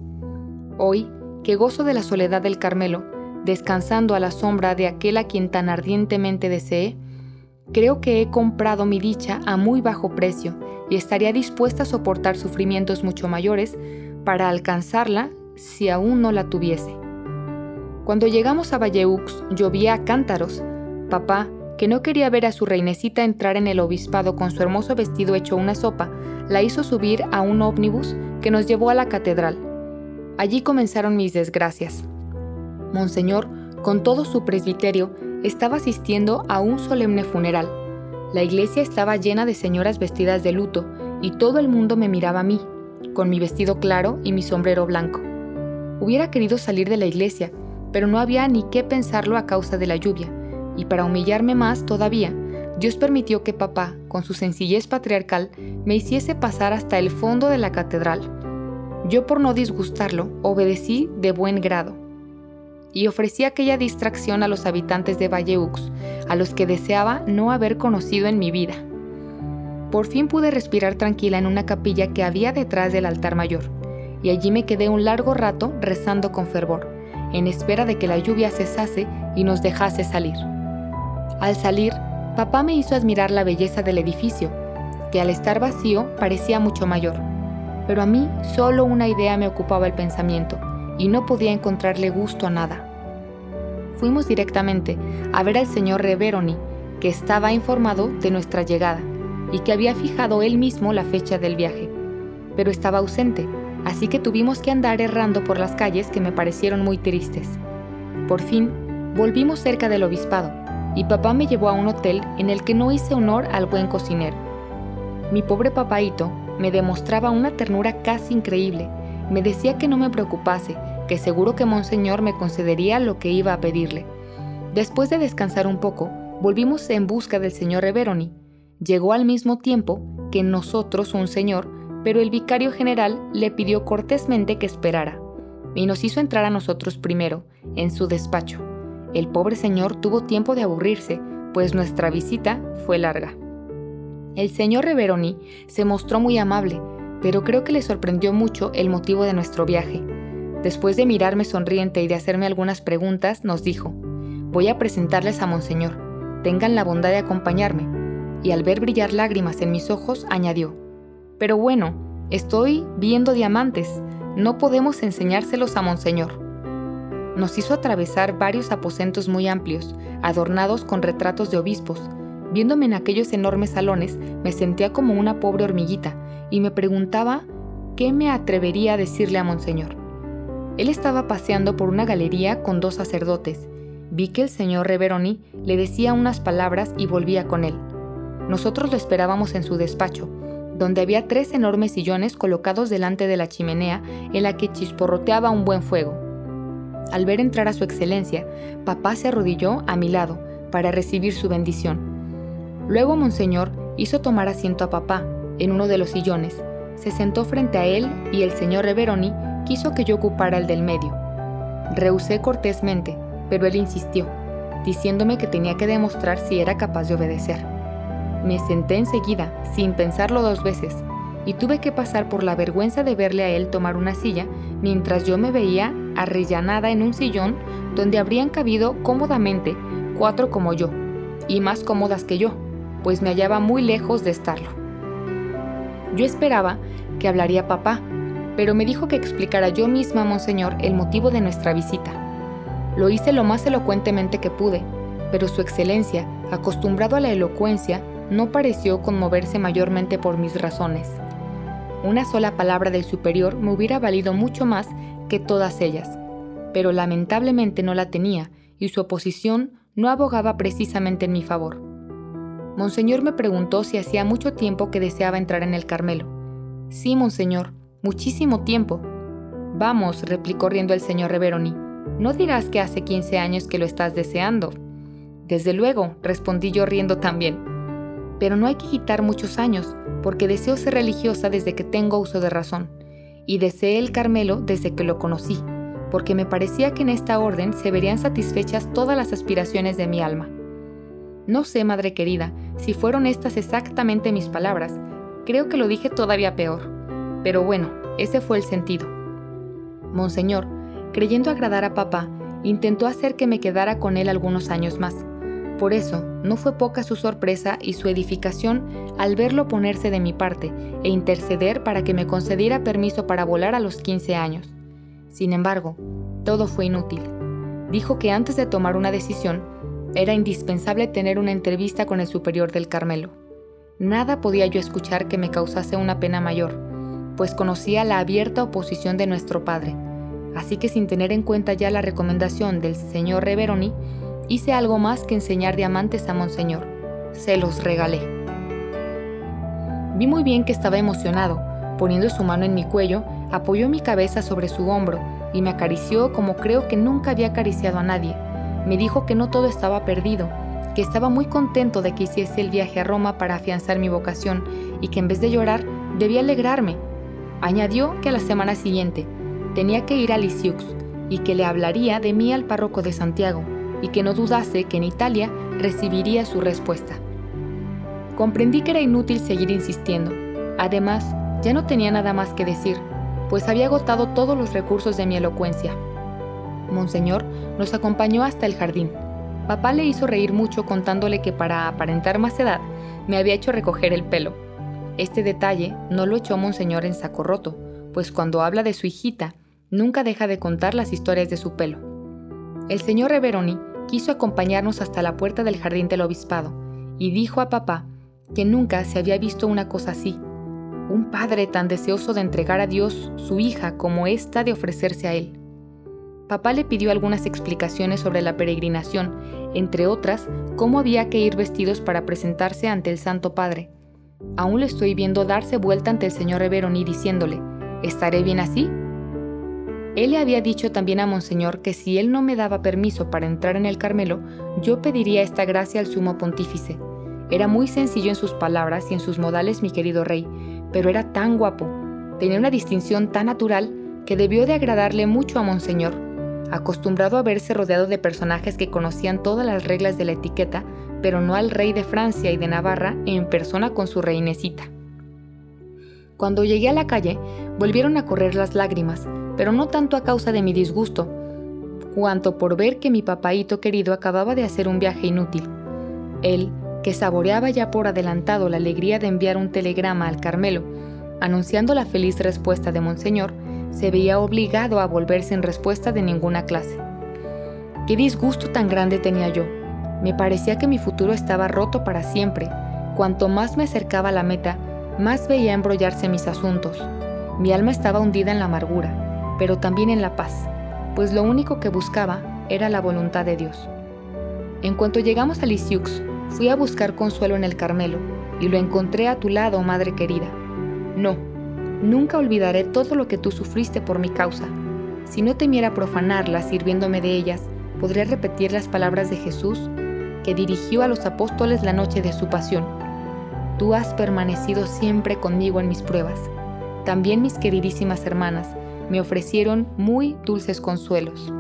Hoy, que gozo de la soledad del Carmelo, descansando a la sombra de aquel a quien tan ardientemente deseé, Creo que he comprado mi dicha a muy bajo precio y estaría dispuesta a soportar sufrimientos mucho mayores para alcanzarla si aún no la tuviese. Cuando llegamos a Valleux llovía a cántaros. Papá, que no quería ver a su reinecita entrar en el obispado con su hermoso vestido hecho una sopa, la hizo subir a un ómnibus que nos llevó a la catedral. Allí comenzaron mis desgracias. Monseñor, con todo su presbiterio, estaba asistiendo a un solemne funeral. La iglesia estaba llena de señoras vestidas de luto y todo el mundo me miraba a mí, con mi vestido claro y mi sombrero blanco. Hubiera querido salir de la iglesia, pero no había ni qué pensarlo a causa de la lluvia, y para humillarme más todavía, Dios permitió que papá, con su sencillez patriarcal, me hiciese pasar hasta el fondo de la catedral. Yo por no disgustarlo, obedecí de buen grado y ofrecí aquella distracción a los habitantes de Valleux, a los que deseaba no haber conocido en mi vida. Por fin pude respirar tranquila en una capilla que había detrás del altar mayor, y allí me quedé un largo rato rezando con fervor, en espera de que la lluvia cesase y nos dejase salir. Al salir, papá me hizo admirar la belleza del edificio, que al estar vacío parecía mucho mayor, pero a mí solo una idea me ocupaba el pensamiento, y no podía encontrarle gusto a nada. Fuimos directamente a ver al señor Reveroni, que estaba informado de nuestra llegada y que había fijado él mismo la fecha del viaje, pero estaba ausente, así que tuvimos que andar errando por las calles que me parecieron muy tristes. Por fin, volvimos cerca del obispado y papá me llevó a un hotel en el que no hice honor al buen cocinero. Mi pobre papaito me demostraba una ternura casi increíble me decía que no me preocupase, que seguro que Monseñor me concedería lo que iba a pedirle. Después de descansar un poco, volvimos en busca del señor Reveroni. Llegó al mismo tiempo que nosotros un señor, pero el vicario general le pidió cortésmente que esperara, y nos hizo entrar a nosotros primero, en su despacho. El pobre señor tuvo tiempo de aburrirse, pues nuestra visita fue larga. El señor Reveroni se mostró muy amable, pero creo que le sorprendió mucho el motivo de nuestro viaje. Después de mirarme sonriente y de hacerme algunas preguntas, nos dijo, voy a presentarles a Monseñor, tengan la bondad de acompañarme, y al ver brillar lágrimas en mis ojos, añadió, pero bueno, estoy viendo diamantes, no podemos enseñárselos a Monseñor. Nos hizo atravesar varios aposentos muy amplios, adornados con retratos de obispos. Viéndome en aquellos enormes salones, me sentía como una pobre hormiguita, y me preguntaba qué me atrevería a decirle a Monseñor. Él estaba paseando por una galería con dos sacerdotes. Vi que el señor Reveroni le decía unas palabras y volvía con él. Nosotros lo esperábamos en su despacho, donde había tres enormes sillones colocados delante de la chimenea en la que chisporroteaba un buen fuego. Al ver entrar a su excelencia, papá se arrodilló a mi lado para recibir su bendición. Luego Monseñor hizo tomar asiento a papá en uno de los sillones, se sentó frente a él y el señor Reveroni quiso que yo ocupara el del medio. Rehusé cortésmente, pero él insistió, diciéndome que tenía que demostrar si era capaz de obedecer. Me senté enseguida, sin pensarlo dos veces, y tuve que pasar por la vergüenza de verle a él tomar una silla mientras yo me veía arrellanada en un sillón donde habrían cabido cómodamente cuatro como yo, y más cómodas que yo, pues me hallaba muy lejos de estarlo. Yo esperaba que hablaría papá, pero me dijo que explicara yo misma a Monseñor el motivo de nuestra visita. Lo hice lo más elocuentemente que pude, pero su excelencia, acostumbrado a la elocuencia, no pareció conmoverse mayormente por mis razones. Una sola palabra del superior me hubiera valido mucho más que todas ellas, pero lamentablemente no la tenía y su oposición no abogaba precisamente en mi favor. Monseñor me preguntó si hacía mucho tiempo que deseaba entrar en el Carmelo. Sí, monseñor, muchísimo tiempo. Vamos, replicó riendo el señor Reveroni, no dirás que hace 15 años que lo estás deseando. Desde luego, respondí yo riendo también. Pero no hay que quitar muchos años, porque deseo ser religiosa desde que tengo uso de razón, y deseé el Carmelo desde que lo conocí, porque me parecía que en esta orden se verían satisfechas todas las aspiraciones de mi alma. No sé, madre querida, si fueron estas exactamente mis palabras, creo que lo dije todavía peor, pero bueno, ese fue el sentido. Monseñor, creyendo agradar a papá, intentó hacer que me quedara con él algunos años más. Por eso, no fue poca su sorpresa y su edificación al verlo ponerse de mi parte e interceder para que me concediera permiso para volar a los 15 años. Sin embargo, todo fue inútil. Dijo que antes de tomar una decisión, era indispensable tener una entrevista con el superior del Carmelo. Nada podía yo escuchar que me causase una pena mayor, pues conocía la abierta oposición de nuestro padre así que sin tener en cuenta ya la recomendación del señor Reveroni, hice algo más que enseñar diamantes a Monseñor. Se los regalé. Vi muy bien que estaba emocionado. Poniendo su mano en mi cuello, apoyó mi cabeza sobre su hombro y me acarició como creo que nunca había acariciado a nadie. Me dijo que no todo estaba perdido, que estaba muy contento de que hiciese el viaje a Roma para afianzar mi vocación y que en vez de llorar debía alegrarme. Añadió que a la semana siguiente, tenía que ir a Lisieux y que le hablaría de mí al párroco de Santiago y que no dudase que en Italia recibiría su respuesta. Comprendí que era inútil seguir insistiendo. Además, ya no tenía nada más que decir, pues había agotado todos los recursos de mi elocuencia. Monseñor nos acompañó hasta el jardín. Papá le hizo reír mucho contándole que para aparentar más edad me había hecho recoger el pelo. Este detalle no lo echó Monseñor en saco roto, pues cuando habla de su hijita, nunca deja de contar las historias de su pelo. El señor Reveroni quiso acompañarnos hasta la puerta del jardín del obispado y dijo a papá que nunca se había visto una cosa así. Un padre tan deseoso de entregar a Dios su hija como ésta de ofrecerse a él. Papá le pidió algunas explicaciones sobre la peregrinación, entre otras, cómo había que ir vestidos para presentarse ante el Santo Padre. Aún le estoy viendo darse vuelta ante el señor Reveroni diciéndole, ¿estaré bien así? Él le había dicho también a Monseñor que si él no me daba permiso para entrar en el Carmelo, yo pediría esta gracia al sumo pontífice. Era muy sencillo en sus palabras y en sus modales, mi querido rey, pero era tan guapo, tenía una distinción tan natural que debió de agradarle mucho a Monseñor. Acostumbrado a verse rodeado de personajes que conocían todas las reglas de la etiqueta, pero no al rey de Francia y de Navarra en persona con su reinecita. Cuando llegué a la calle, volvieron a correr las lágrimas, pero no tanto a causa de mi disgusto, cuanto por ver que mi papaíto querido acababa de hacer un viaje inútil. Él, que saboreaba ya por adelantado la alegría de enviar un telegrama al Carmelo, anunciando la feliz respuesta de Monseñor, se veía obligado a volver sin respuesta de ninguna clase. Qué disgusto tan grande tenía yo. Me parecía que mi futuro estaba roto para siempre. Cuanto más me acercaba a la meta, más veía embrollarse mis asuntos. Mi alma estaba hundida en la amargura pero también en la paz, pues lo único que buscaba era la voluntad de Dios. En cuanto llegamos a Lisieux, fui a buscar consuelo en el Carmelo y lo encontré a tu lado, madre querida. No, nunca olvidaré todo lo que tú sufriste por mi causa. Si no temiera profanarlas sirviéndome de ellas, podría repetir las palabras de Jesús que dirigió a los apóstoles la noche de su pasión. Tú has permanecido siempre conmigo en mis pruebas. También mis queridísimas hermanas, me ofrecieron muy dulces consuelos.